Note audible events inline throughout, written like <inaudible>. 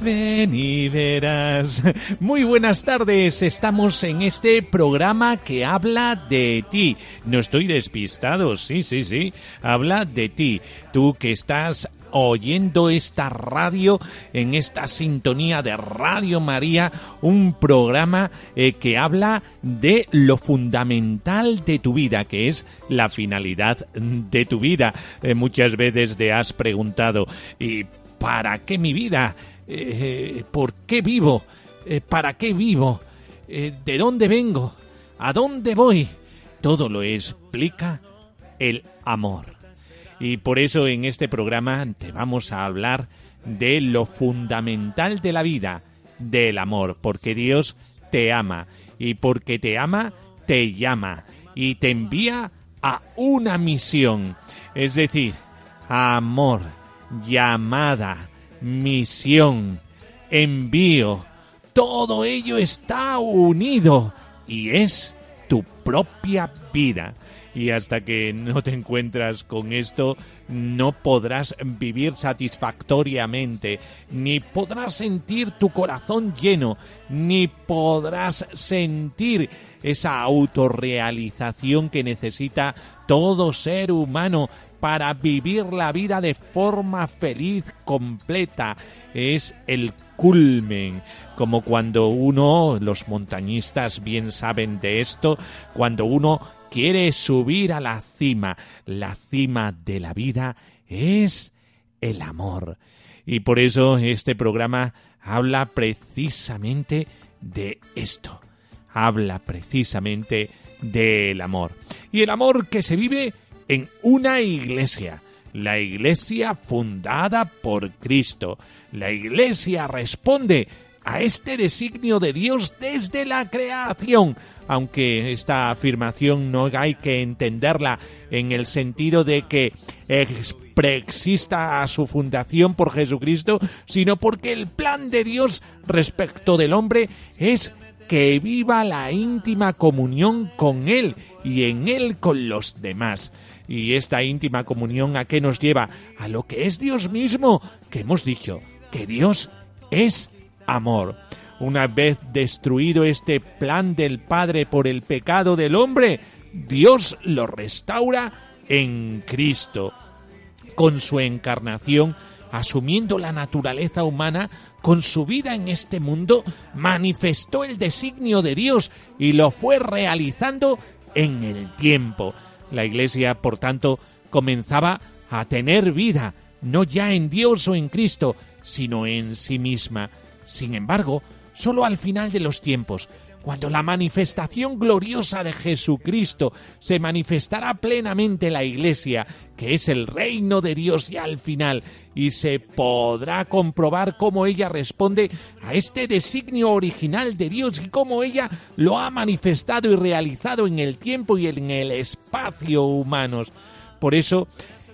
Ven y verás. Muy buenas tardes. Estamos en este programa que habla de ti. No estoy despistado. Sí, sí, sí. Habla de ti. Tú que estás oyendo esta radio en esta sintonía de Radio María, un programa eh, que habla de lo fundamental de tu vida, que es la finalidad de tu vida. Eh, muchas veces te has preguntado, ¿y para qué mi vida? Eh, ¿Por qué vivo? Eh, ¿Para qué vivo? Eh, ¿De dónde vengo? ¿A dónde voy? Todo lo explica el amor. Y por eso en este programa te vamos a hablar de lo fundamental de la vida, del amor, porque Dios te ama y porque te ama, te llama y te envía a una misión, es decir, amor, llamada, misión, envío, todo ello está unido y es tu propia vida. Y hasta que no te encuentras con esto, no podrás vivir satisfactoriamente, ni podrás sentir tu corazón lleno, ni podrás sentir esa autorrealización que necesita todo ser humano para vivir la vida de forma feliz, completa. Es el culmen, como cuando uno, los montañistas bien saben de esto, cuando uno quiere subir a la cima, la cima de la vida es el amor. Y por eso este programa habla precisamente de esto, habla precisamente del amor. Y el amor que se vive en una iglesia, la iglesia fundada por Cristo. La iglesia responde a este designio de Dios desde la creación, aunque esta afirmación no hay que entenderla en el sentido de que preexista a su fundación por Jesucristo, sino porque el plan de Dios respecto del hombre es que viva la íntima comunión con Él y en Él con los demás. Y esta íntima comunión a qué nos lleva? A lo que es Dios mismo, que hemos dicho, que Dios es amor. Una vez destruido este plan del Padre por el pecado del hombre, Dios lo restaura en Cristo. Con su encarnación, asumiendo la naturaleza humana, con su vida en este mundo, manifestó el designio de Dios y lo fue realizando en el tiempo. La Iglesia, por tanto, comenzaba a tener vida, no ya en Dios o en Cristo, sino en sí misma. Sin embargo, solo al final de los tiempos, cuando la manifestación gloriosa de Jesucristo se manifestará plenamente la Iglesia, que es el reino de Dios ya al final, y se podrá comprobar cómo ella responde a este designio original de Dios y cómo ella lo ha manifestado y realizado en el tiempo y en el espacio humanos. Por eso,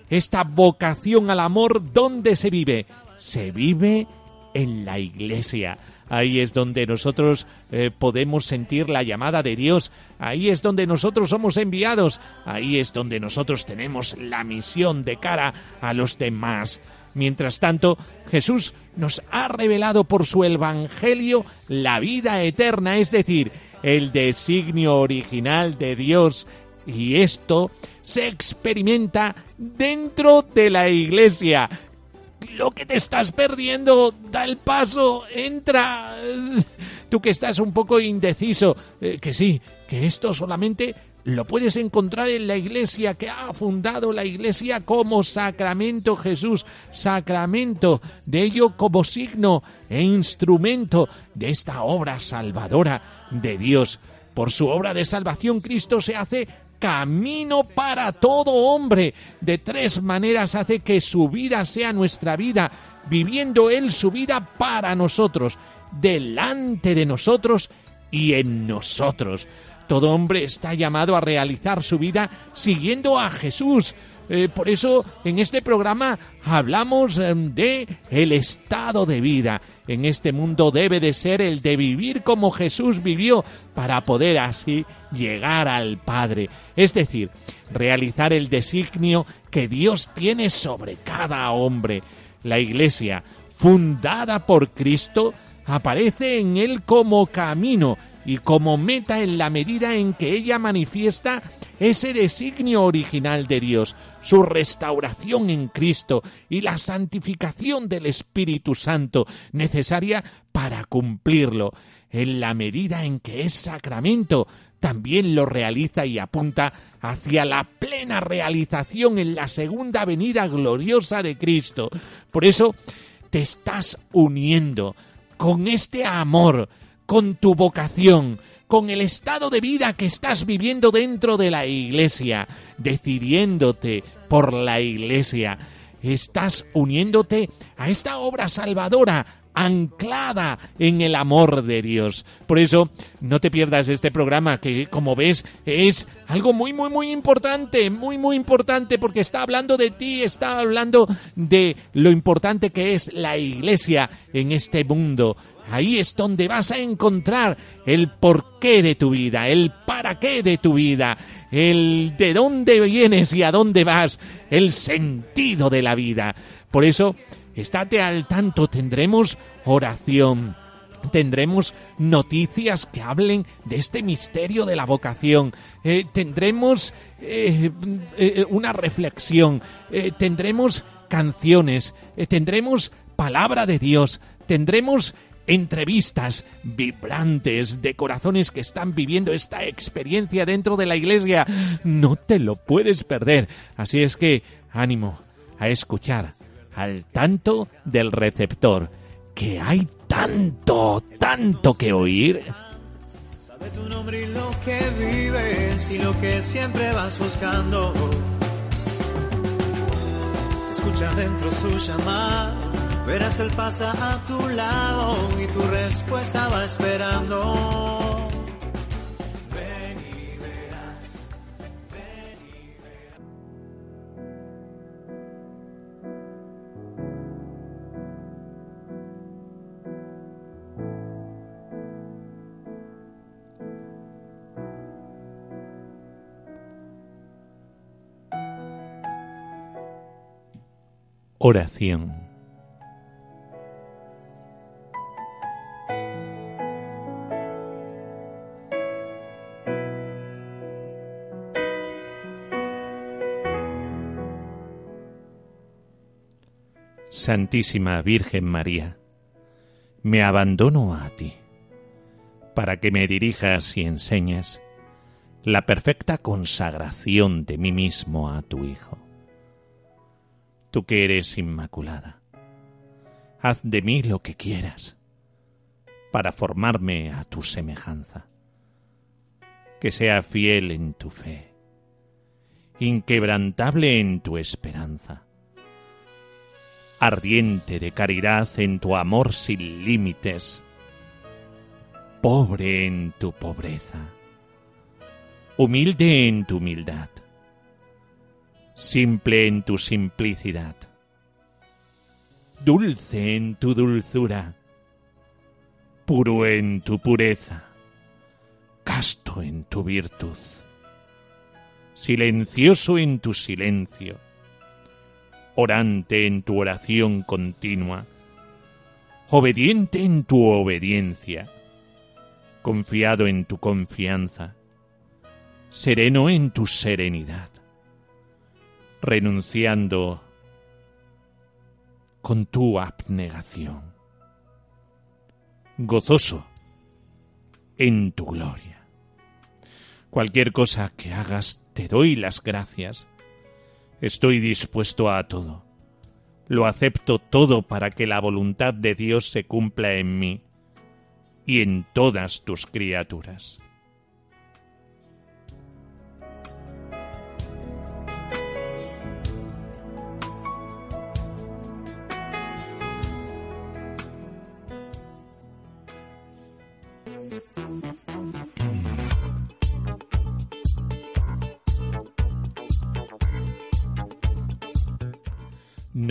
esta vocación al amor, ¿dónde se vive? Se vive en la Iglesia Ahí es donde nosotros eh, podemos sentir la llamada de Dios. Ahí es donde nosotros somos enviados. Ahí es donde nosotros tenemos la misión de cara a los demás. Mientras tanto, Jesús nos ha revelado por su Evangelio la vida eterna, es decir, el designio original de Dios. Y esto se experimenta dentro de la Iglesia lo que te estás perdiendo, da el paso, entra. <laughs> tú que estás un poco indeciso, eh, que sí, que esto solamente lo puedes encontrar en la iglesia que ha fundado la iglesia como sacramento Jesús, sacramento de ello como signo e instrumento de esta obra salvadora de Dios. Por su obra de salvación Cristo se hace camino para todo hombre. De tres maneras hace que su vida sea nuestra vida, viviendo Él su vida para nosotros, delante de nosotros y en nosotros. Todo hombre está llamado a realizar su vida siguiendo a Jesús. Eh, por eso en este programa hablamos em, de el estado de vida. En este mundo debe de ser el de vivir como Jesús vivió para poder así llegar al Padre. Es decir, realizar el designio que Dios tiene sobre cada hombre. La Iglesia, fundada por Cristo, aparece en él como camino y como meta en la medida en que ella manifiesta ese designio original de Dios, su restauración en Cristo y la santificación del Espíritu Santo necesaria para cumplirlo, en la medida en que es sacramento, también lo realiza y apunta hacia la plena realización en la segunda venida gloriosa de Cristo. Por eso te estás uniendo con este amor, con tu vocación, con el estado de vida que estás viviendo dentro de la iglesia, decidiéndote por la iglesia. Estás uniéndote a esta obra salvadora, anclada en el amor de Dios. Por eso, no te pierdas este programa que, como ves, es algo muy, muy, muy importante, muy, muy importante, porque está hablando de ti, está hablando de lo importante que es la iglesia en este mundo. Ahí es donde vas a encontrar el porqué de tu vida, el para qué de tu vida, el de dónde vienes y a dónde vas, el sentido de la vida. Por eso, estate al tanto, tendremos oración. Tendremos noticias que hablen de este misterio de la vocación. Eh, tendremos eh, eh, una reflexión. tendremos canciones. tendremos palabra de Dios. Tendremos entrevistas vibrantes de corazones que están viviendo esta experiencia dentro de la iglesia. No te lo puedes perder. Así es que ánimo a escuchar al tanto del receptor, que hay tanto, tanto que oír. Sabe tu nombre y lo que vives y lo que siempre vas buscando. Escucha dentro su llamada Verás, él pasa a tu lado y tu respuesta va esperando. Verás. Oración Santísima Virgen María, me abandono a ti, para que me dirijas y enseñes la perfecta consagración de mí mismo a tu Hijo. Tú que eres inmaculada, haz de mí lo que quieras, para formarme a tu semejanza, que sea fiel en tu fe, inquebrantable en tu esperanza ardiente de caridad en tu amor sin límites, pobre en tu pobreza, humilde en tu humildad, simple en tu simplicidad, dulce en tu dulzura, puro en tu pureza, casto en tu virtud, silencioso en tu silencio, orante en tu oración continua, obediente en tu obediencia, confiado en tu confianza, sereno en tu serenidad, renunciando con tu abnegación, gozoso en tu gloria. Cualquier cosa que hagas, te doy las gracias. Estoy dispuesto a todo. Lo acepto todo para que la voluntad de Dios se cumpla en mí y en todas tus criaturas.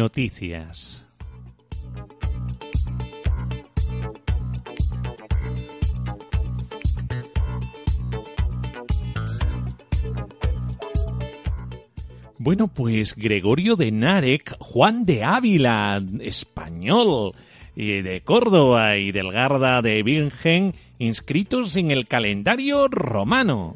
Noticias. Bueno, pues Gregorio de Narek, Juan de Ávila, español, y de Córdoba y del Garda de Virgen, inscritos en el calendario romano.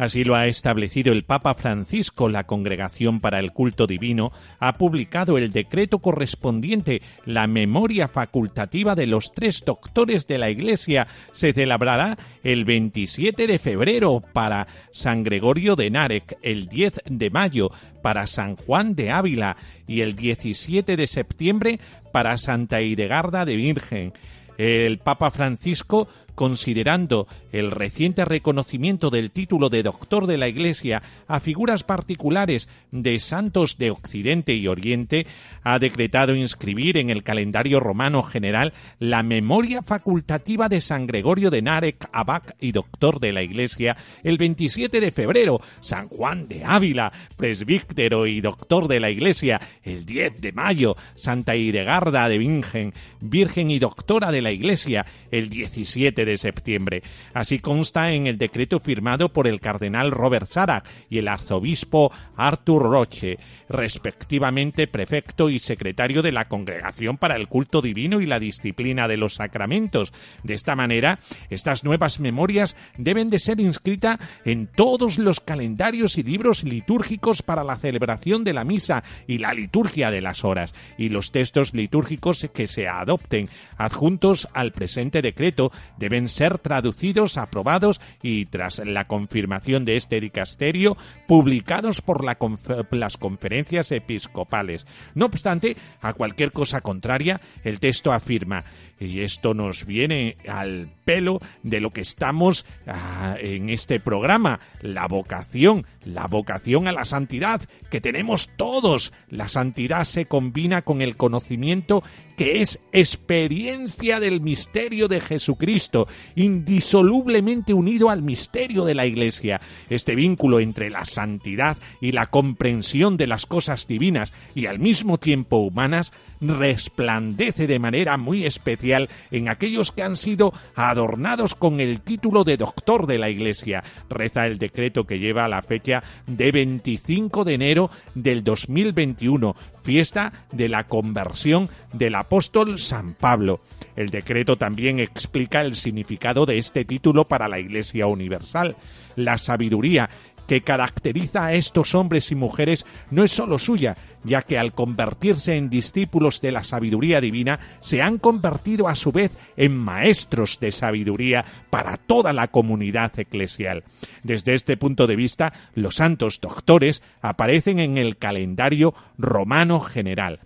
Así lo ha establecido el Papa Francisco. La Congregación para el Culto Divino ha publicado el decreto correspondiente. La memoria facultativa de los tres doctores de la Iglesia se celebrará el 27 de febrero para San Gregorio de Narek, el 10 de mayo para San Juan de Ávila y el 17 de septiembre para Santa Idegarda de Virgen. El Papa Francisco considerando el reciente reconocimiento del título de doctor de la Iglesia a figuras particulares de santos de Occidente y Oriente, ha decretado inscribir en el calendario romano general la memoria facultativa de San Gregorio de Narek, abac y doctor de la Iglesia, el 27 de febrero, San Juan de Ávila, presbítero y doctor de la Iglesia, el 10 de mayo, Santa Idegarda de Virgen, virgen y doctora de la Iglesia, el 17 de de septiembre. Así consta en el decreto firmado por el cardenal Robert Sarah y el arzobispo Arthur Roche, respectivamente prefecto y secretario de la Congregación para el Culto Divino y la Disciplina de los Sacramentos. De esta manera, estas nuevas memorias deben de ser inscritas en todos los calendarios y libros litúrgicos para la celebración de la misa y la liturgia de las horas, y los textos litúrgicos que se adopten adjuntos al presente decreto deben ser traducidos, aprobados y, tras la confirmación de este dicasterio, publicados por las conferencias episcopales. No obstante, a cualquier cosa contraria, el texto afirma y esto nos viene al pelo de lo que estamos ah, en este programa, la vocación, la vocación a la santidad que tenemos todos. La santidad se combina con el conocimiento que es experiencia del misterio de Jesucristo, indisolublemente unido al misterio de la Iglesia. Este vínculo entre la santidad y la comprensión de las cosas divinas y al mismo tiempo humanas resplandece de manera muy especial en aquellos que han sido adornados con el título de doctor de la Iglesia. Reza el decreto que lleva la fecha de 25 de enero del 2021, fiesta de la conversión del apóstol San Pablo. El decreto también explica el significado de este título para la Iglesia Universal. La sabiduría que caracteriza a estos hombres y mujeres no es solo suya, ya que al convertirse en discípulos de la sabiduría divina, se han convertido a su vez en maestros de sabiduría para toda la comunidad eclesial. Desde este punto de vista, los santos doctores aparecen en el calendario romano general.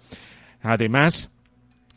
Además,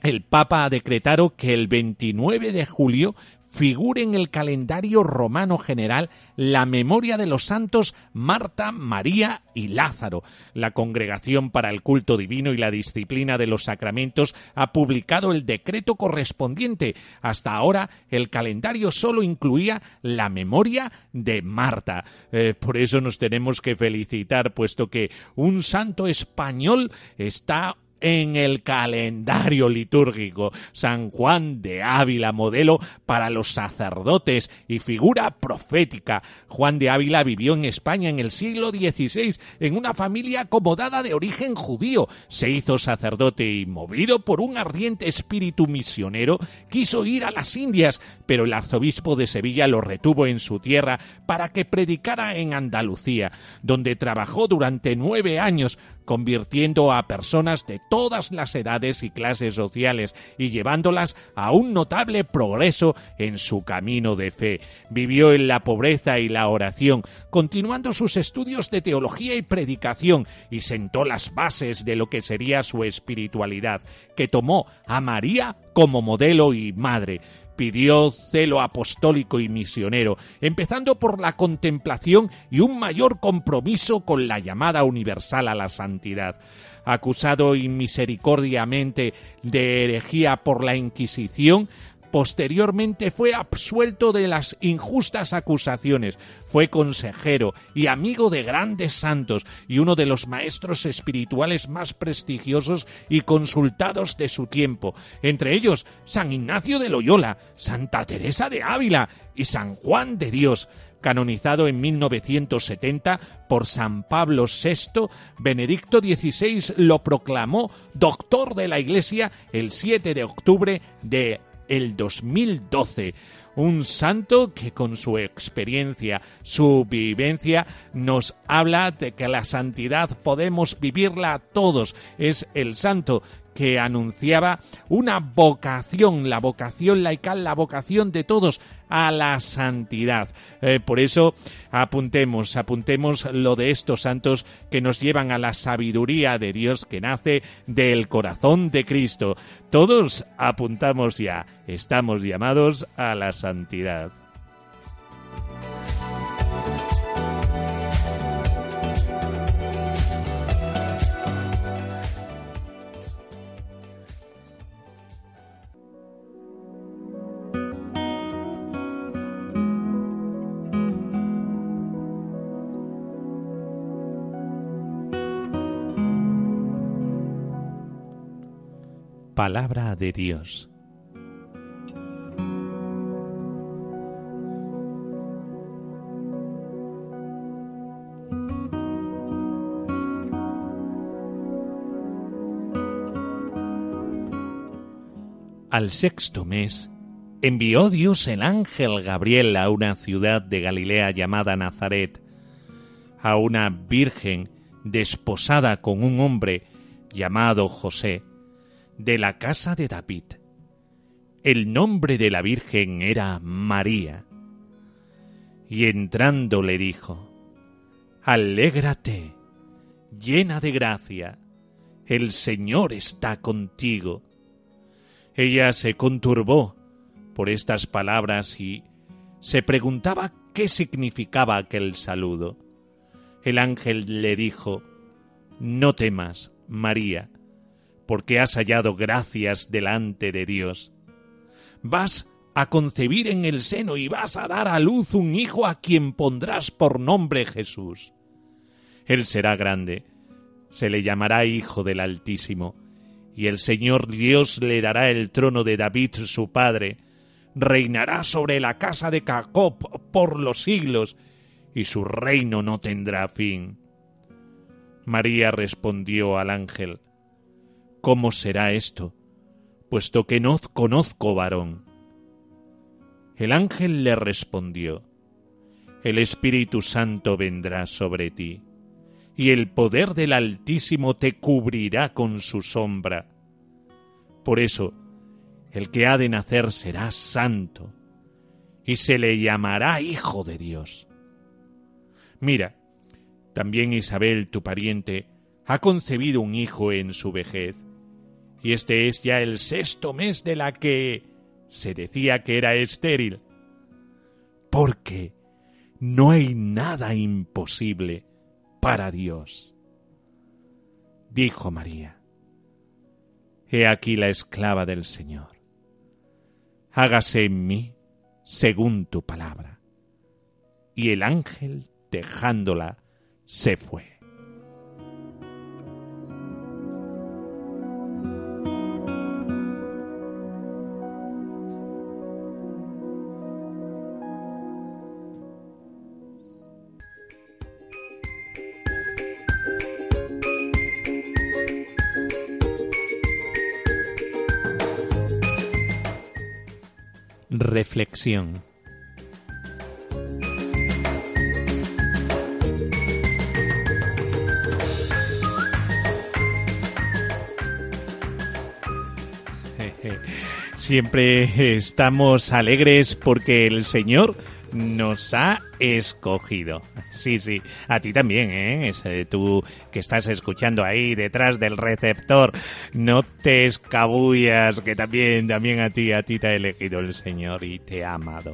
el Papa ha decretado que el 29 de julio figure en el calendario romano general la memoria de los santos Marta, María y Lázaro. La Congregación para el Culto Divino y la Disciplina de los Sacramentos ha publicado el decreto correspondiente. Hasta ahora el calendario solo incluía la memoria de Marta. Eh, por eso nos tenemos que felicitar, puesto que un santo español está en el calendario litúrgico. San Juan de Ávila, modelo para los sacerdotes y figura profética. Juan de Ávila vivió en España en el siglo XVI en una familia acomodada de origen judío. Se hizo sacerdote y, movido por un ardiente espíritu misionero, quiso ir a las Indias, pero el arzobispo de Sevilla lo retuvo en su tierra para que predicara en Andalucía, donde trabajó durante nueve años convirtiendo a personas de todas las edades y clases sociales y llevándolas a un notable progreso en su camino de fe. Vivió en la pobreza y la oración, continuando sus estudios de teología y predicación, y sentó las bases de lo que sería su espiritualidad, que tomó a María como modelo y madre pidió celo apostólico y misionero, empezando por la contemplación y un mayor compromiso con la llamada universal a la santidad. Acusado inmisericordiamente de herejía por la Inquisición, Posteriormente fue absuelto de las injustas acusaciones, fue consejero y amigo de grandes santos y uno de los maestros espirituales más prestigiosos y consultados de su tiempo, entre ellos San Ignacio de Loyola, Santa Teresa de Ávila y San Juan de Dios, canonizado en 1970 por San Pablo VI, Benedicto XVI lo proclamó doctor de la Iglesia el 7 de octubre de el 2012 un santo que con su experiencia, su vivencia, nos habla de que la santidad podemos vivirla todos. Es el santo que anunciaba una vocación, la vocación laical, la vocación de todos a la santidad. Eh, por eso apuntemos, apuntemos lo de estos santos que nos llevan a la sabiduría de Dios que nace del corazón de Cristo. Todos apuntamos ya, estamos llamados a la santidad. Palabra de Dios. Al sexto mes, envió Dios el ángel Gabriel a una ciudad de Galilea llamada Nazaret, a una virgen desposada con un hombre llamado José, de la casa de David. El nombre de la Virgen era María. Y entrando le dijo, Alégrate, llena de gracia, el Señor está contigo. Ella se conturbó por estas palabras y se preguntaba qué significaba aquel saludo. El ángel le dijo, No temas, María, porque has hallado gracias delante de Dios. Vas a concebir en el seno y vas a dar a luz un hijo a quien pondrás por nombre Jesús. Él será grande, se le llamará Hijo del Altísimo, y el Señor Dios le dará el trono de David su padre, reinará sobre la casa de Jacob por los siglos, y su reino no tendrá fin. María respondió al ángel, ¿Cómo será esto? puesto que no conozco varón. El ángel le respondió, El Espíritu Santo vendrá sobre ti, y el poder del Altísimo te cubrirá con su sombra. Por eso, el que ha de nacer será santo, y se le llamará Hijo de Dios. Mira, también Isabel, tu pariente, ha concebido un hijo en su vejez, y este es ya el sexto mes de la que se decía que era estéril. Porque no hay nada imposible para Dios. Dijo María, He aquí la esclava del Señor. Hágase en mí según tu palabra. Y el ángel, dejándola, se fue. reflexión. <laughs> Siempre estamos alegres porque el Señor nos ha escogido. Sí, sí, a ti también, ¿eh? eh tú que estás escuchando ahí detrás del receptor, no te escabullas, que también, también a ti, a ti te ha elegido el Señor y te ha amado.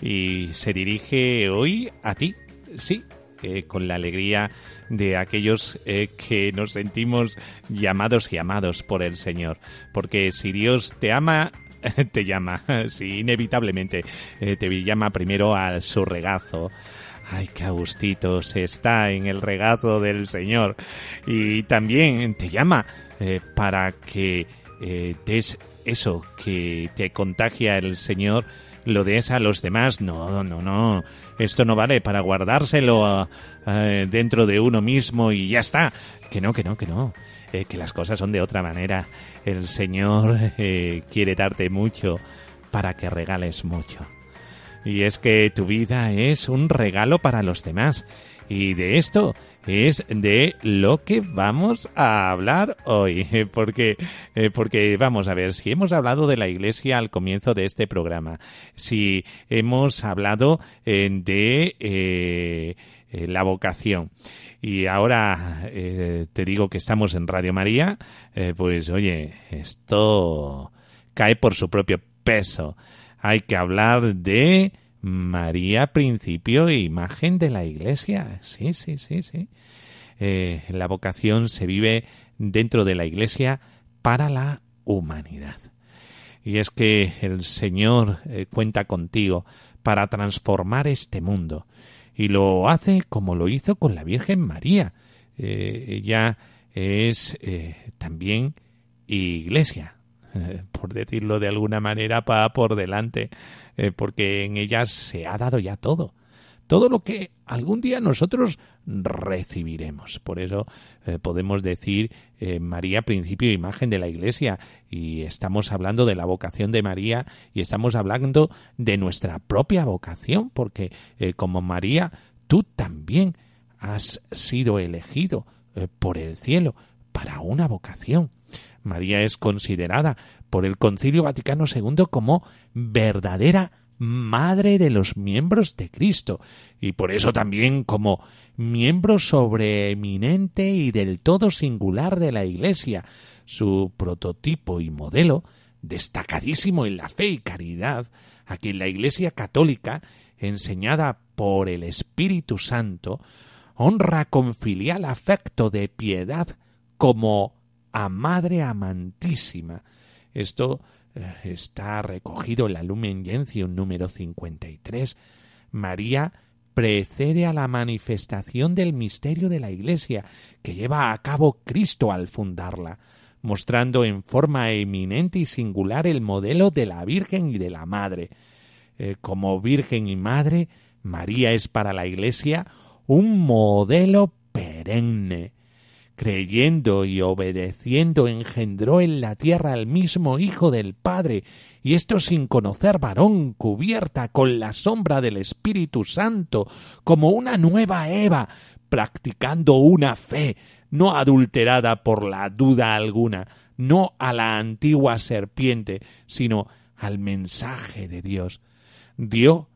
Y se dirige hoy a ti, sí, eh, con la alegría de aquellos eh, que nos sentimos llamados y amados por el Señor. Porque si Dios te ama, <laughs> te llama, <laughs> sí, inevitablemente, eh, te llama primero a su regazo. Ay, qué agustito se está en el regazo del Señor. Y también te llama eh, para que eh, des eso que te contagia el Señor, lo des a los demás. No, no, no. Esto no vale para guardárselo dentro de uno mismo y ya está. Que no, que no, que no. Que las cosas son de otra manera. El Señor eh, quiere darte mucho para que regales mucho. Y es que tu vida es un regalo para los demás. Y de esto es de lo que vamos a hablar hoy. Porque, eh, porque vamos a ver, si hemos hablado de la iglesia al comienzo de este programa, si hemos hablado eh, de la vocación, y ahora eh, te digo que estamos en Radio María, eh, pues oye, esto cae por su propio peso. Hay que hablar de María, principio e imagen de la Iglesia. Sí, sí, sí, sí. Eh, la vocación se vive dentro de la Iglesia para la humanidad. Y es que el Señor cuenta contigo para transformar este mundo y lo hace como lo hizo con la Virgen María. Eh, ella es eh, también iglesia, por decirlo de alguna manera, para por delante, eh, porque en ella se ha dado ya todo todo lo que algún día nosotros recibiremos. Por eso eh, podemos decir eh, María, principio e imagen de la Iglesia, y estamos hablando de la vocación de María y estamos hablando de nuestra propia vocación, porque eh, como María, tú también has sido elegido por el cielo para una vocación. María es considerada por el Concilio Vaticano II como verdadera madre de los miembros de Cristo, y por eso también como miembro sobreeminente y del todo singular de la Iglesia, su prototipo y modelo, destacadísimo en la fe y caridad, a quien la Iglesia católica, enseñada por el Espíritu Santo, honra con filial afecto de piedad como a Madre amantísima. Esto está recogido en la Lumen Gentium número 53. María precede a la manifestación del misterio de la Iglesia que lleva a cabo Cristo al fundarla, mostrando en forma eminente y singular el modelo de la Virgen y de la Madre. Eh, como Virgen y Madre, María es para la Iglesia un modelo perenne, creyendo y obedeciendo engendró en la tierra al mismo Hijo del Padre, y esto sin conocer varón, cubierta con la sombra del Espíritu Santo, como una nueva Eva, practicando una fe no adulterada por la duda alguna, no a la antigua serpiente, sino al mensaje de Dios. Dio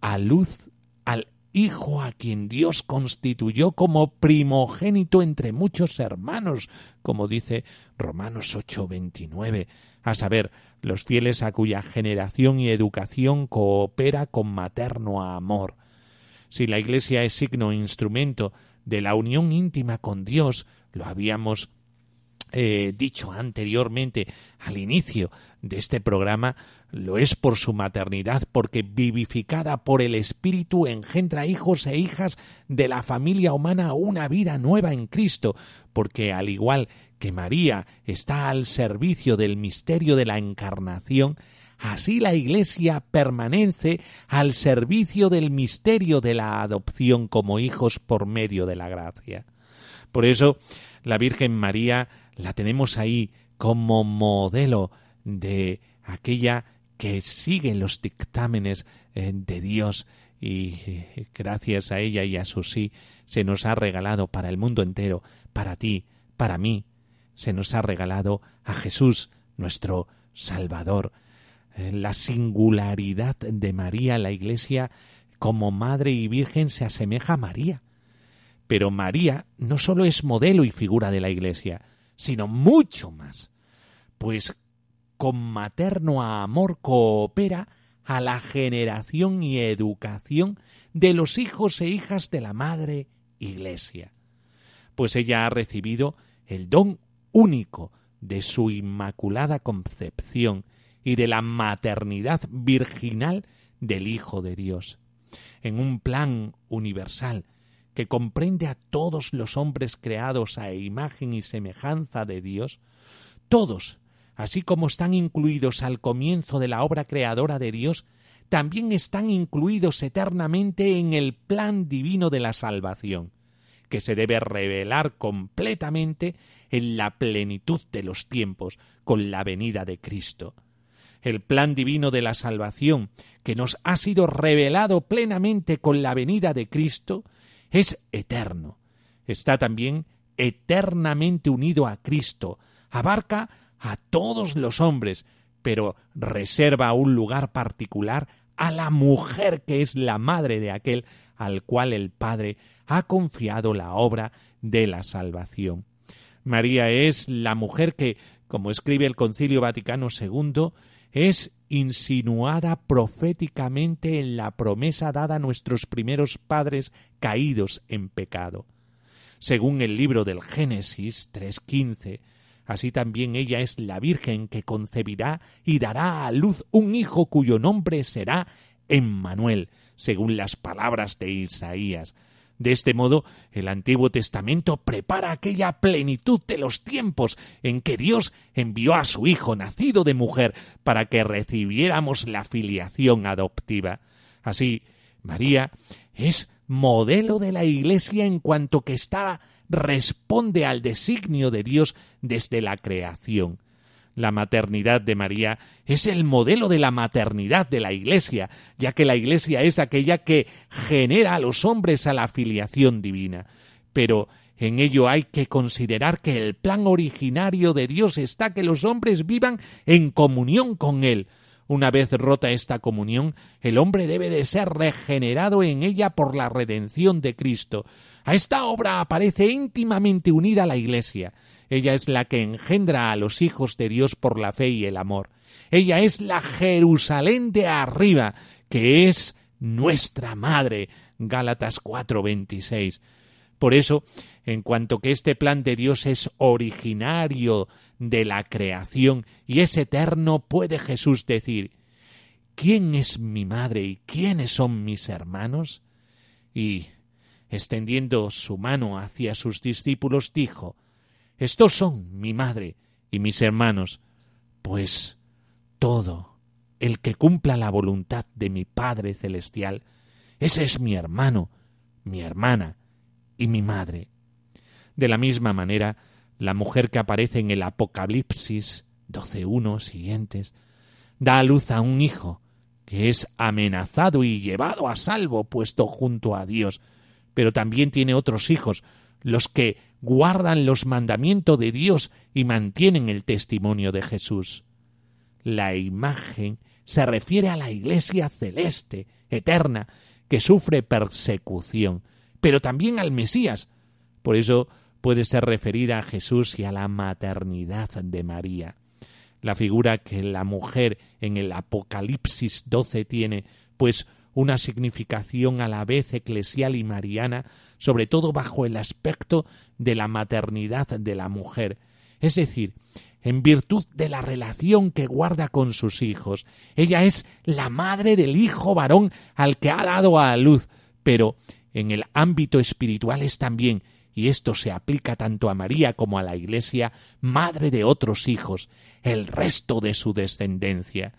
a luz al hijo a quien Dios constituyó como primogénito entre muchos hermanos, como dice Romanos 8:29, a saber, los fieles a cuya generación y educación coopera con materno amor. Si la Iglesia es signo e instrumento de la unión íntima con Dios, lo habíamos eh, dicho anteriormente al inicio de este programa, lo es por su maternidad, porque vivificada por el Espíritu engendra hijos e hijas de la familia humana una vida nueva en Cristo, porque al igual que María está al servicio del misterio de la encarnación, así la Iglesia permanece al servicio del misterio de la adopción como hijos por medio de la gracia. Por eso, la Virgen María la tenemos ahí como modelo de aquella que sigue los dictámenes eh, de Dios y eh, gracias a ella y a su sí se nos ha regalado para el mundo entero, para ti, para mí, se nos ha regalado a Jesús nuestro Salvador. Eh, la singularidad de María, la Iglesia como Madre y Virgen se asemeja a María. Pero María no solo es modelo y figura de la Iglesia, sino mucho más, pues con materno amor coopera a la generación y educación de los hijos e hijas de la Madre Iglesia, pues ella ha recibido el don único de su inmaculada concepción y de la maternidad virginal del Hijo de Dios, en un plan universal que comprende a todos los hombres creados a imagen y semejanza de Dios, todos, así como están incluidos al comienzo de la obra creadora de Dios, también están incluidos eternamente en el plan divino de la salvación, que se debe revelar completamente en la plenitud de los tiempos con la venida de Cristo. El plan divino de la salvación, que nos ha sido revelado plenamente con la venida de Cristo, es eterno. Está también eternamente unido a Cristo, abarca a todos los hombres, pero reserva un lugar particular a la mujer que es la madre de aquel al cual el Padre ha confiado la obra de la salvación. María es la mujer que, como escribe el Concilio Vaticano II, es insinuada proféticamente en la promesa dada a nuestros primeros padres caídos en pecado. Según el libro del Génesis 3.15, así también ella es la Virgen que concebirá y dará a luz un hijo cuyo nombre será Emmanuel, según las palabras de Isaías. De este modo, el Antiguo Testamento prepara aquella plenitud de los tiempos en que Dios envió a su Hijo nacido de mujer para que recibiéramos la filiación adoptiva. Así, María es modelo de la Iglesia en cuanto que está responde al designio de Dios desde la creación. La maternidad de María es el modelo de la maternidad de la Iglesia, ya que la Iglesia es aquella que genera a los hombres a la filiación divina. Pero en ello hay que considerar que el plan originario de Dios está que los hombres vivan en comunión con Él. Una vez rota esta comunión, el hombre debe de ser regenerado en ella por la redención de Cristo. A esta obra aparece íntimamente unida la Iglesia. Ella es la que engendra a los hijos de Dios por la fe y el amor. Ella es la Jerusalén de arriba, que es nuestra madre. Gálatas 4:26. Por eso, en cuanto que este plan de Dios es originario de la creación y es eterno, puede Jesús decir ¿Quién es mi madre y quiénes son mis hermanos? Y, extendiendo su mano hacia sus discípulos, dijo estos son mi madre y mis hermanos, pues todo el que cumpla la voluntad de mi Padre Celestial, ese es mi hermano, mi hermana y mi madre. De la misma manera, la mujer que aparece en el Apocalipsis 12.1 siguientes, da a luz a un hijo, que es amenazado y llevado a salvo, puesto junto a Dios, pero también tiene otros hijos, los que guardan los mandamientos de Dios y mantienen el testimonio de Jesús. La imagen se refiere a la Iglesia celeste, eterna, que sufre persecución, pero también al Mesías. Por eso puede ser referida a Jesús y a la maternidad de María. La figura que la mujer en el Apocalipsis 12 tiene, pues una significación a la vez eclesial y mariana, sobre todo bajo el aspecto de la maternidad de la mujer, es decir, en virtud de la relación que guarda con sus hijos. Ella es la madre del hijo varón al que ha dado a luz, pero en el ámbito espiritual es también, y esto se aplica tanto a María como a la Iglesia, madre de otros hijos, el resto de su descendencia.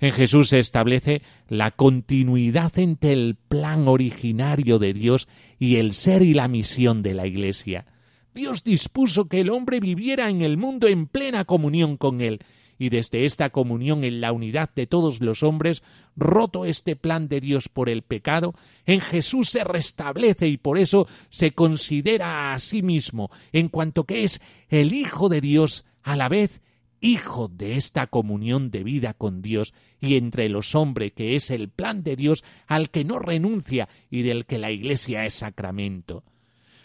En Jesús se establece la continuidad entre el plan originario de Dios y el ser y la misión de la Iglesia. Dios dispuso que el hombre viviera en el mundo en plena comunión con Él, y desde esta comunión en la unidad de todos los hombres, roto este plan de Dios por el pecado, en Jesús se restablece y por eso se considera a sí mismo, en cuanto que es el Hijo de Dios, a la vez hijo de esta comunión de vida con Dios y entre los hombres, que es el plan de Dios al que no renuncia y del que la Iglesia es sacramento.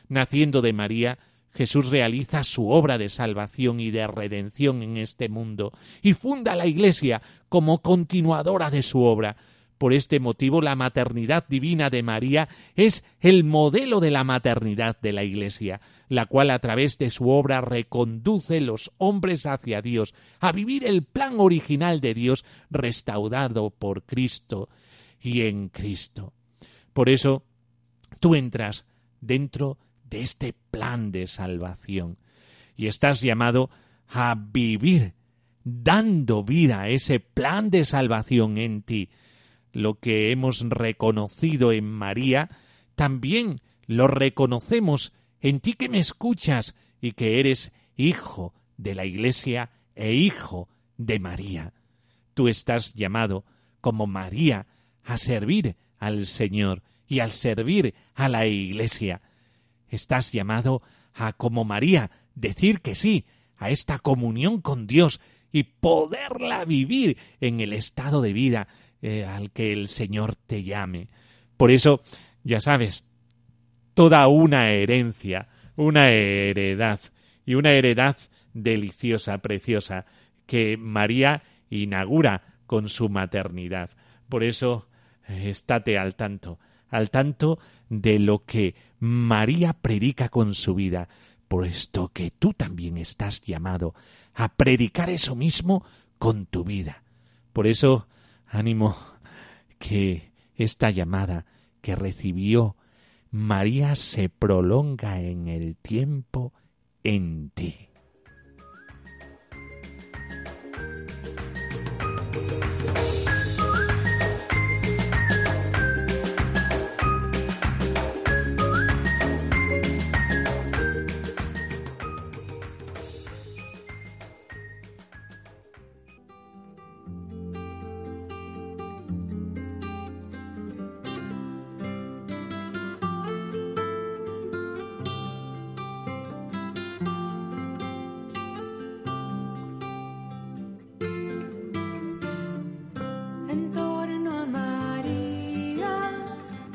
Naciendo de María, Jesús realiza su obra de salvación y de redención en este mundo y funda la Iglesia como continuadora de su obra, por este motivo, la maternidad divina de María es el modelo de la maternidad de la Iglesia, la cual a través de su obra reconduce los hombres hacia Dios, a vivir el plan original de Dios restaurado por Cristo y en Cristo. Por eso, tú entras dentro de este plan de salvación y estás llamado a vivir dando vida a ese plan de salvación en ti, lo que hemos reconocido en María, también lo reconocemos en ti que me escuchas y que eres hijo de la Iglesia e hijo de María. Tú estás llamado, como María, a servir al Señor y al servir a la Iglesia. Estás llamado a, como María, decir que sí a esta comunión con Dios y poderla vivir en el estado de vida eh, al que el Señor te llame. Por eso, ya sabes, toda una herencia, una heredad, y una heredad deliciosa, preciosa, que María inaugura con su maternidad. Por eso, estate al tanto, al tanto de lo que María predica con su vida, puesto que tú también estás llamado a predicar eso mismo con tu vida. Por eso, Ánimo que esta llamada que recibió María se prolonga en el tiempo en ti.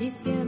diciendo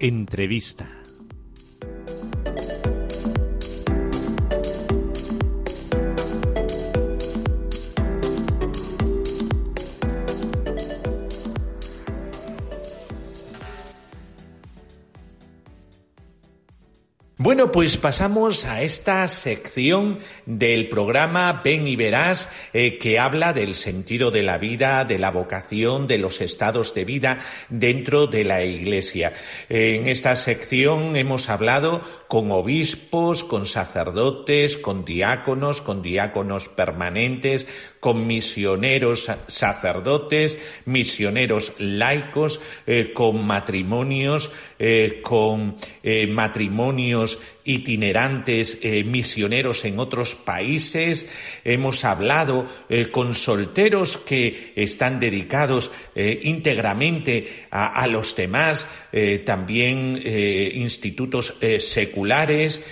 Entrevista. Bueno, pues pasamos a esta sección del programa Ven y Verás, eh, que habla del sentido de la vida, de la vocación, de los estados de vida dentro de la Iglesia. en esta sección hemos hablado con obispos, con sacerdotes, con diáconos, con diáconos permanentes, con misioneros sacerdotes, misioneros laicos, eh, con matrimonios, eh, con matrimonios itinerantes eh, misioneros en otros países, hemos hablado eh, con solteros que están dedicados eh, íntegramente a, los demás, también institutos seculares,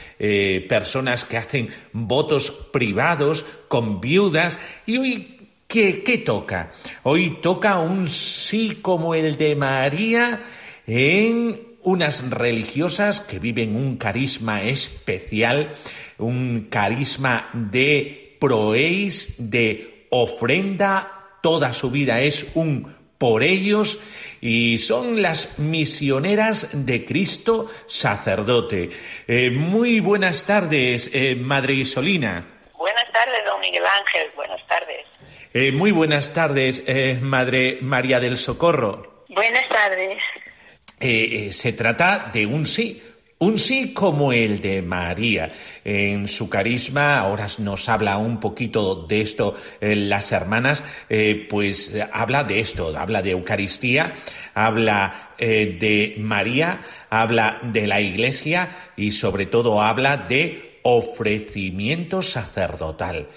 personas que hacen votos privados con viudas y hoy ¿Qué, ¿Qué, toca? Hoy toca un sí como el de María en unas religiosas que viven un carisma especial, un carisma de proéis, de ofrenda, toda su vida es un por ellos y son las misioneras de Cristo sacerdote. Eh, muy buenas tardes, eh, Madre Isolina. Buenas tardes, don Miguel Ángel, buenas tardes. Eh, muy buenas tardes, Madre María del Socorro. Buenas tardes. Eh, eh, se trata de un sí, un sí como el de María. En su carisma, ahora nos habla un poquito de esto eh, las hermanas, pues habla de esto, habla de Eucaristía, habla de María, habla de la Iglesia y sobre todo habla de ofrecimiento sacerdotal.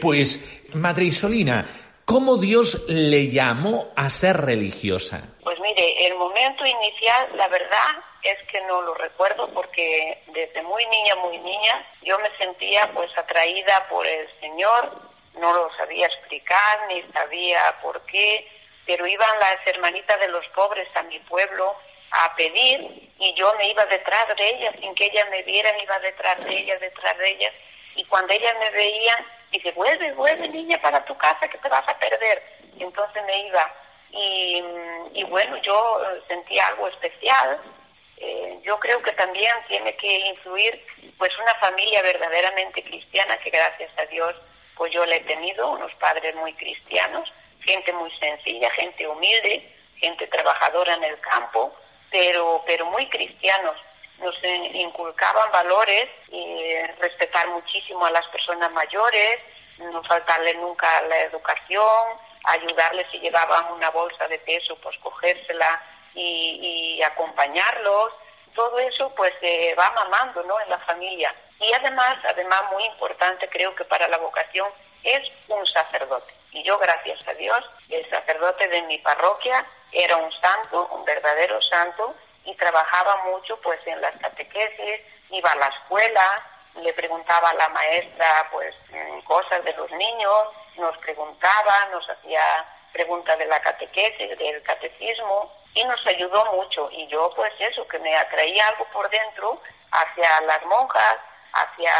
pues, Madre Isolina, ¿cómo Dios le llamó a ser religiosa? El momento inicial, la verdad es que no lo recuerdo porque desde muy niña, muy niña, yo me sentía pues atraída por el Señor, no lo sabía explicar ni sabía por qué, pero iban las hermanitas de los pobres a mi pueblo a pedir y yo me iba detrás de ellas, sin que ellas me vieran, iba detrás de ellas, detrás de ellas, y cuando ellas me veían, dice, vuelve, vuelve niña para tu casa que te vas a perder. Entonces me iba y, bueno, yo eh, sentí algo especial. Eh, yo creo que también tiene que influir pues una familia verdaderamente cristiana que gracias a Dios pues yo la he tenido, unos padres muy cristianos, gente muy sencilla, gente humilde, gente trabajadora en el campo, pero, pero muy cristianos. Nos inculcaban valores, y respetar muchísimo a las personas mayores, no faltarle nunca la educación, ayudarles si llevaban una bolsa de peso, pues cogérsela y, acompañarlos. Todo eso pues se va mamando ¿no? en la familia. Y además, además muy importante creo que para la vocación es un sacerdote. Y yo, gracias a Dios, el sacerdote de mi parroquia era un santo, un verdadero santo, y trabajaba mucho pues en las catequesis, iba a la escuela, le preguntaba a la maestra pues mm, cosas de los niños, nos preguntaba, nos hacía preguntas de la catequesis, del catecismo y nos ayudó mucho. Y yo pues eso, que me atraía algo por dentro hacia las monjas, hacia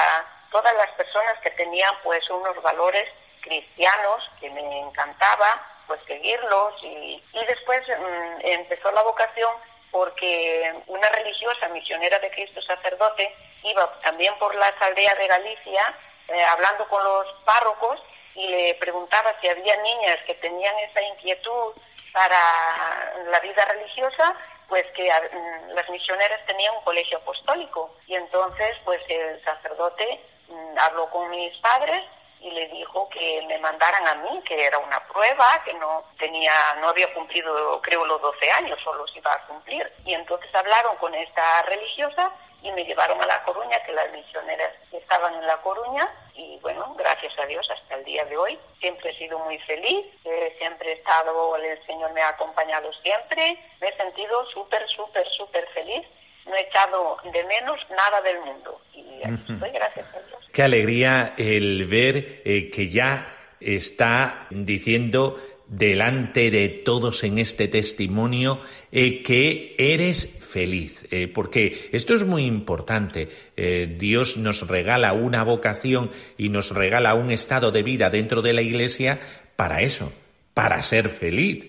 todas las personas que tenían pues unos valores cristianos que me encantaba pues seguirlos y, y después mm, empezó la vocación porque una religiosa misionera de Cristo sacerdote iba también por las aldeas de Galicia eh, hablando con los párrocos le preguntaba si había niñas que tenían esa inquietud para la vida religiosa, pues que mm, las misioneras tenían un colegio apostólico y entonces pues el sacerdote mm, habló con mis padres y le dijo que me mandaran a mí, que era una prueba, que no tenía, no había cumplido, creo, los 12 años, solo se iba a cumplir. Y entonces hablaron con esta religiosa y me llevaron a La Coruña, que las misioneras estaban en La Coruña, y bueno, gracias a Dios hasta el día de hoy. Siempre he sido muy feliz, eh, siempre he estado, el Señor me ha acompañado siempre, me he sentido súper, súper, súper feliz no he echado de menos nada del mundo. Y estoy, gracias a Dios. Qué alegría el ver eh, que ya está diciendo delante de todos en este testimonio eh, que eres feliz, eh, porque esto es muy importante. Dios nos regala una vocación y nos regala un estado de vida dentro de la Iglesia para eso, para ser feliz.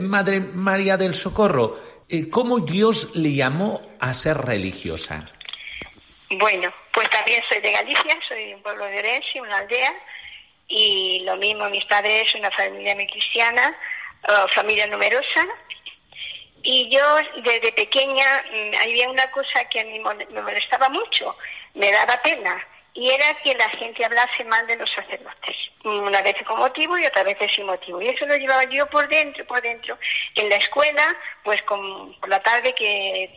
Madre María del Socorro, eh, ¿Cómo Dios le llamó a ser religiosa? Bueno, pues también soy de Galicia, soy de un pueblo de Orense, una aldea, y lo mismo, mis padres, una familia muy cristiana, familia numerosa, y yo desde pequeña mm, había una cosa que a mí me molestaba mucho, me daba pena, y era que la gente hablase mal de los sacerdotes. Una vez con motivo y otra vez sin motivo. Y eso lo llevaba yo por dentro, por dentro. En la escuela, pues con, por la tarde que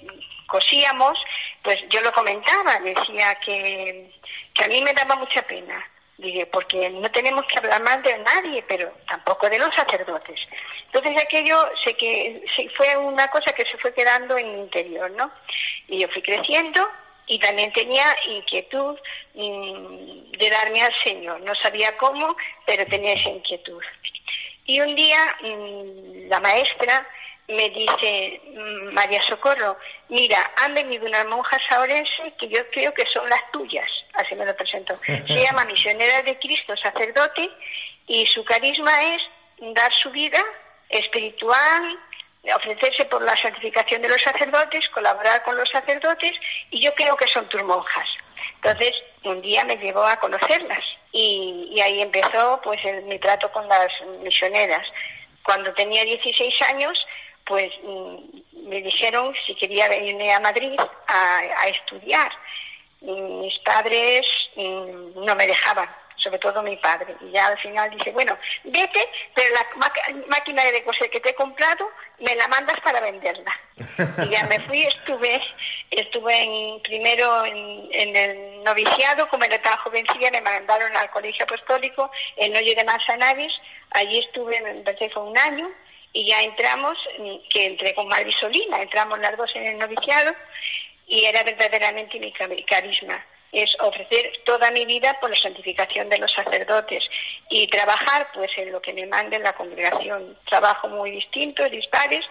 cosíamos, pues yo lo comentaba, decía que, que a mí me daba mucha pena. Dije, porque no tenemos que hablar mal de nadie, pero tampoco de los sacerdotes. Entonces aquello sé que fue una cosa que se fue quedando en mi interior, ¿no? Y yo fui creciendo y también tenía inquietud mm, de darme al Señor. No sabía cómo, pero tenía esa inquietud. Y un día mm, la maestra me dice, mm, María Socorro, mira, han venido unas monjas saurenses que yo creo que son las tuyas, así me lo presento. <laughs> Se llama Misionera de Cristo Sacerdote y su carisma es dar su vida espiritual, ofrecerse por la santificación de los sacerdotes, colaborar con los sacerdotes, y yo creo que son tus monjas. Entonces, un día me llevó a conocerlas y, ahí empezó pues mi trato con las misioneras. Cuando tenía 16 años, pues mm, me dijeron si quería venirme a Madrid a, estudiar. mis padres mm, no me dejaban sobre todo mi padre. Y ya al final dice, bueno, vete, pero la máquina de coser que te he comprado me la mandas para venderla. Y ya me fui, estuve, estuve en, primero en, el noviciado, como era tan jovencilla, me mandaron al colegio apostólico en Oye de Manzanares, allí estuve, empecé fue un año, y ya entramos, que entré con Solina, entramos las dos en el noviciado, y era verdaderamente mi carisma es ofrecer toda mi vida por la santificación de los sacerdotes y trabajar pues en lo que me mande la congregación. Trabajo muy distintos, dispares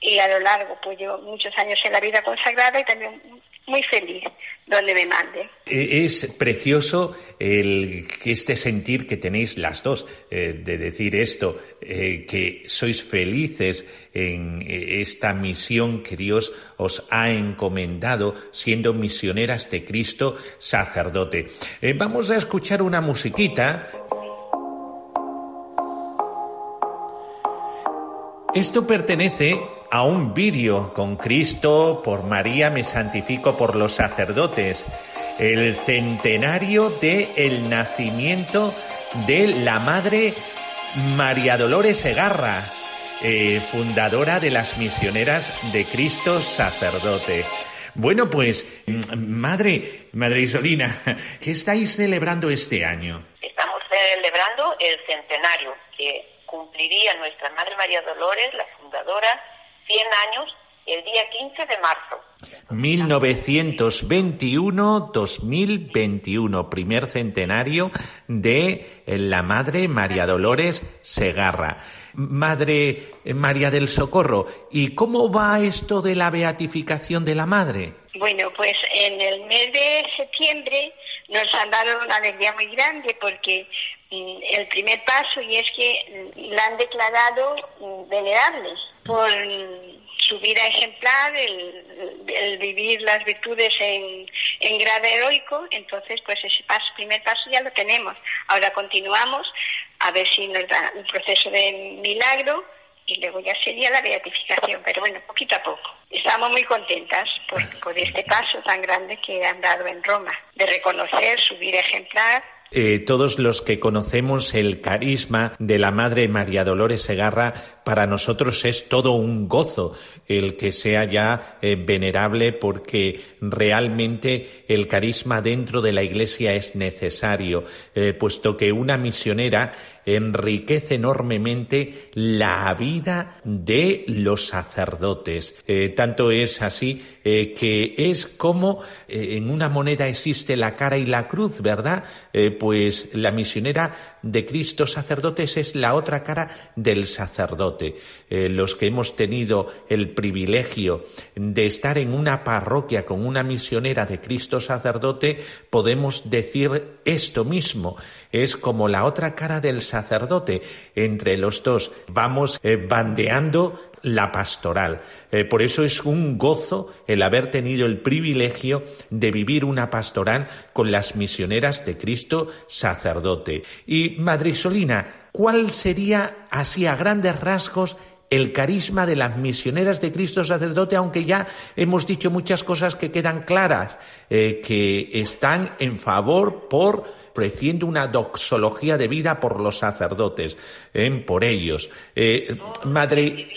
y a lo largo pues llevo muchos años en la vida consagrada y también muy feliz donde me mande. E, es precioso el, este sentir que tenéis las dos, eh, de decir esto, eh, que sois felices en eh, esta misión que Dios os ha encomendado siendo misioneras de Cristo sacerdote. vamos a escuchar una musiquita. Esto pertenece a un vídeo con Cristo, por María me santifico por los sacerdotes, el centenario del el nacimiento de la Madre María Dolores Segarra, eh, fundadora de las misioneras de Cristo sacerdote. Bueno, pues, Madre, Madre Isolina, <laughs> ¿qué estáis celebrando este año? Estamos celebrando el centenario que cumpliría nuestra Madre María Dolores, la fundadora, 100 años el día 15 de marzo. 1921-2021, primer centenario de la Madre María Dolores Segarra. Madre María del Socorro, ¿y cómo va esto de la beatificación de la Madre? Bueno, pues en el mes de septiembre nos han dado una alegría muy grande porque el primer paso y es que mm, la han declarado mm, venerable por su vida ejemplar, el, vivir las virtudes en, en, grado heroico, entonces pues ese paso, primer paso ya lo tenemos. Ahora continuamos a ver si nos da un proceso de milagro y luego ya sería la beatificación, pero bueno, poquito a poco. Estamos muy contentas por, por este paso tan grande que han dado en Roma, de reconocer su vida ejemplar eh, todos los que conocemos el carisma de la Madre María Dolores Segarra, para nosotros es todo un gozo el que sea ya eh, venerable porque realmente el carisma dentro de la Iglesia es necesario, eh, puesto que una misionera enriquece enormemente la vida de los sacerdotes. tanto es así que es como en una moneda existe la cara y la cruz, ¿verdad? pues la misionera de Cristo sacerdotes es la otra cara del sacerdote. Eh, los que hemos tenido el privilegio de estar en una parroquia con una misionera de Cristo sacerdote, podemos decir esto mismo. Es como la otra cara del sacerdote. Entre los dos vamos eh, bandeando la pastoral. Eh, por eso es un gozo el haber tenido el privilegio de vivir una pastoral con las misioneras de Cristo sacerdote. Y Madrisolina, ¿cuál sería así a grandes rasgos el carisma de las misioneras de Cristo sacerdote, aunque ya hemos dicho muchas cosas que quedan claras, eh, que están en favor por ofreciendo una doxología de vida por los sacerdotes, eh, por ellos. madre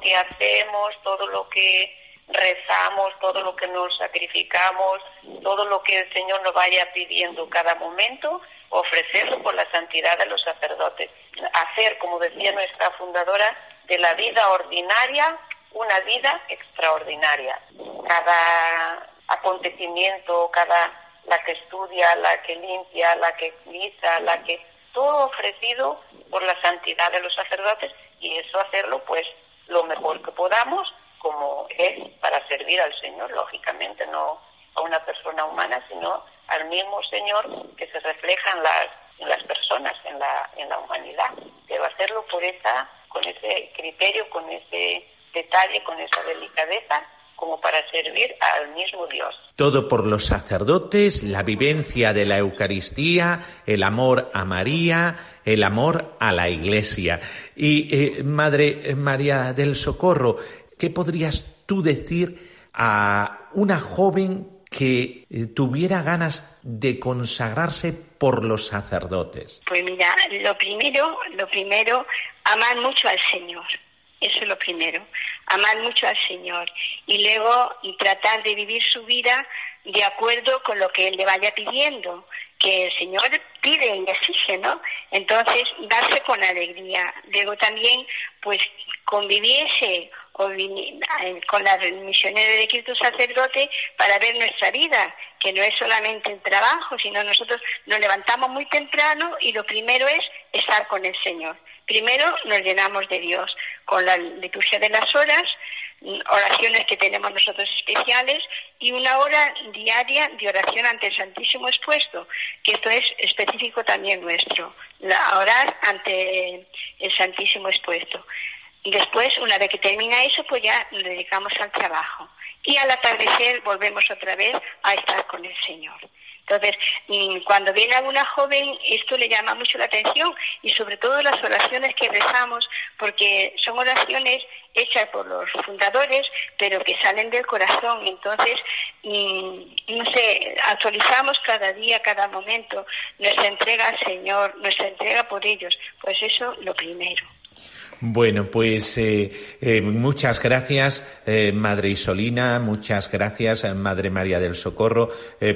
que hacemos, todo lo que rezamos, todo lo que nos sacrificamos, todo lo que el Señor nos vaya pidiendo cada momento, ofrecerlo por la santidad de los sacerdotes. Hacer, como decía nuestra fundadora, de la vida ordinaria una vida extraordinaria. Cada acontecimiento, cada la que estudia, la que limpia, la que guisa, la que todo ofrecido por la santidad de los sacerdotes y eso hacerlo pues lo mejor que podamos, como es para servir al Señor, lógicamente, no a una persona humana, sino al mismo Señor que se refleja en las, en las personas, en la, en la humanidad. Pero hacerlo por esa, con ese criterio, con ese detalle, con esa delicadeza, como para servir al mismo Dios. Todo por los sacerdotes, la vivencia de la Eucaristía, el amor a María, el amor a la Iglesia. Y, eh, Madre María del Socorro, ¿qué podrías tú decir a una joven que eh, tuviera ganas de consagrarse por los sacerdotes? Pues mira, lo primero, lo primero, amar mucho al Señor eso es lo primero. Amar mucho al Señor y luego tratar de vivir su vida de acuerdo con lo que Él le vaya pidiendo, que el Señor pide y exige, ¿no? Entonces, darse con alegría. Luego también, pues, conviviese con la misionera de Cristo sacerdote para ver nuestra vida, que no es solamente el trabajo, sino nosotros nos levantamos muy temprano y lo primero es estar con el Señor. Primero nos llenamos de Dios con la liturgia de las horas, oraciones que tenemos nosotros especiales y una hora diaria de oración ante el Santísimo expuesto, que esto es específico también nuestro, la orar ante el Santísimo expuesto. Después, una vez que termina eso, pues ya nos dedicamos al trabajo. Y al atardecer volvemos otra vez a estar con el Señor. Entonces, mm, cuando viene alguna joven, esto le llama mucho la atención y sobre todo las oraciones que rezamos, porque son oraciones hechas por los fundadores, pero que salen del corazón. Entonces, mm, no sé, actualizamos cada día, cada momento nuestra entrega al Señor, nuestra entrega por ellos. Pues eso lo primero. Bueno, pues eh, eh, muchas gracias, eh, Madre Isolina, muchas gracias, Madre María del Socorro,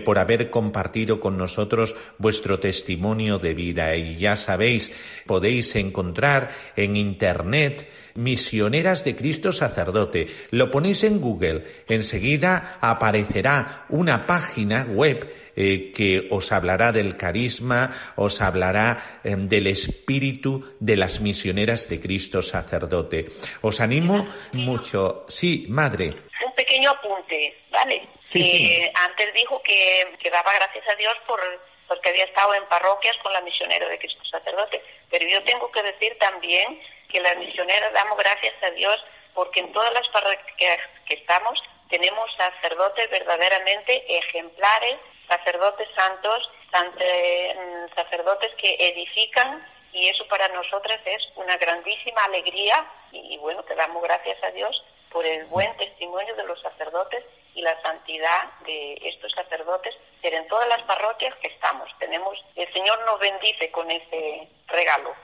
por haber compartido con nosotros vuestro testimonio de vida. Y ya sabéis, podéis encontrar en Internet Misioneras de Cristo Sacerdote. Lo ponéis en Google, enseguida aparecerá una página web eh, que os hablará del carisma, os hablará em, del espíritu de las misioneras de Cristo sacerdote. Os animo mucho. Sí, madre. Un pequeño apunte ¿vale? Eh, antes dijo que, que daba gracias a Dios por porque había estado en parroquias con la misionera de Cristo sacerdote. Pero yo tengo que decir también que las misioneras damos gracias a Dios porque en todas las parroquias que estamos tenemos sacerdotes verdaderamente ejemplares, sacerdotes santos, mm, sacerdotes que edifican y eso para nosotras es una grandísima alegría y, bueno, te damos gracias a Dios por el buen testimonio de los sacerdotes y la santidad de estos sacerdotes, pero en todas las parroquias que estamos tenemos, el Señor nos bendice con ese regalo.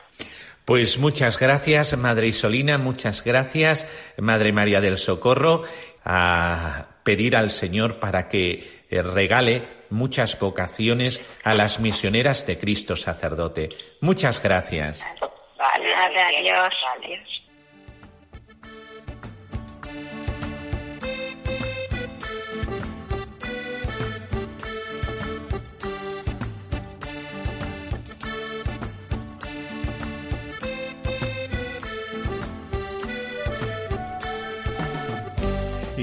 Pues muchas gracias, Madre Isolina, muchas gracias, Madre María del Socorro, a pedir al Señor para que eh, regale muchas vocaciones a las misioneras de Cristo sacerdote. Muchas gracias. Vale, adiós. adiós.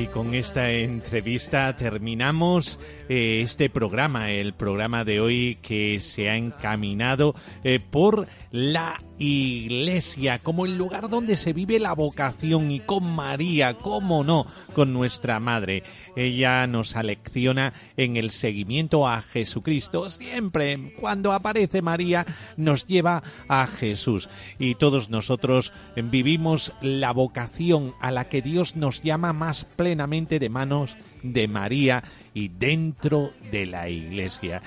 Y con esta entrevista terminamos eh, este programa, el programa de hoy que se ha encaminado eh, por la iglesia como el lugar donde se vive la vocación y con María, cómo no, con nuestra madre. Ella nos alecciona en el seguimiento a Jesucristo. Siempre cuando aparece María nos lleva a Jesús. Y todos nosotros vivimos la vocación a la que Dios nos llama más plenamente de manos de María y dentro de la iglesia.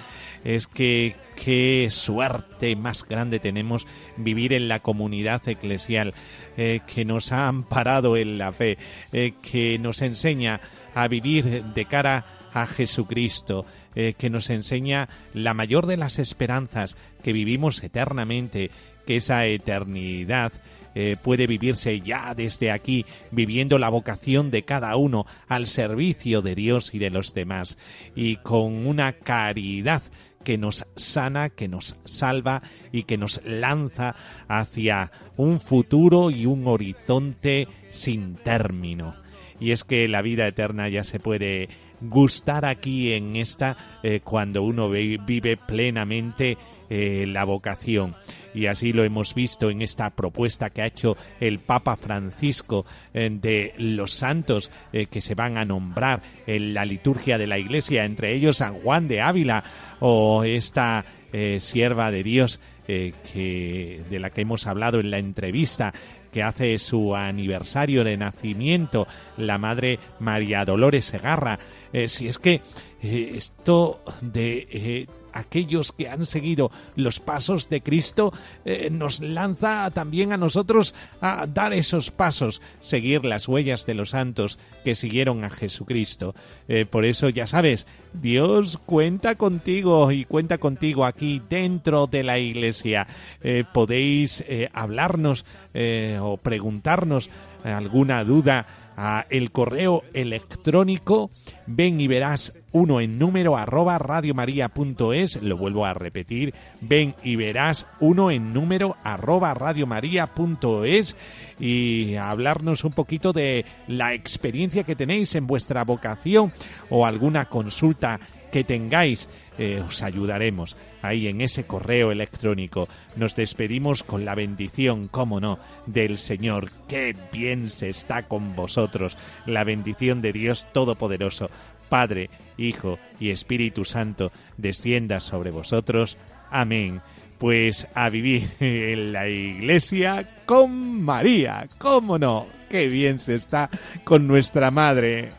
Es que qué suerte más grande tenemos vivir en la comunidad eclesial eh, que nos ha amparado en la fe, eh, que nos enseña a vivir de cara a Jesucristo, eh, que nos enseña la mayor de las esperanzas, que vivimos eternamente, que esa eternidad eh, puede vivirse ya desde aquí, viviendo la vocación de cada uno al servicio de Dios y de los demás, y con una caridad que nos sana, que nos salva y que nos lanza hacia un futuro y un horizonte sin término. Y es que la vida eterna ya se puede gustar aquí en esta eh, cuando uno vive plenamente eh, la vocación. Y así lo hemos visto en esta propuesta que ha hecho el Papa Francisco eh, de los santos que se van a nombrar en la liturgia de la Iglesia, entre ellos San Juan de Ávila o esta sierva de Dios que, de la que hemos hablado en la entrevista, que hace su aniversario de nacimiento, la madre María Dolores Segarra. Eh, si es que eh, esto de eh, aquellos que han seguido los pasos de Cristo eh, nos lanza también a nosotros a dar esos pasos, seguir las huellas de los santos que siguieron a Jesucristo. Eh, por eso ya sabes, Dios cuenta contigo y cuenta contigo aquí dentro de la iglesia. Eh, podéis hablarnos o preguntarnos alguna duda a el correo electrónico ven y verás uno en número arroba radiomaria.es, lo vuelvo a repetir, ven y verás uno en número arroba radiomaria.es y hablarnos un poquito de la experiencia que tenéis en vuestra vocación o alguna consulta que tengáis, eh, os ayudaremos ahí en ese correo electrónico. Nos despedimos con la bendición, cómo no, del Señor. Qué bien se está con vosotros. La bendición de Dios Todopoderoso, Padre, Hijo y Espíritu Santo descienda sobre vosotros. Amén. Pues a vivir <laughs> en la iglesia con María. ¿Cómo no? Qué bien se está con nuestra madre.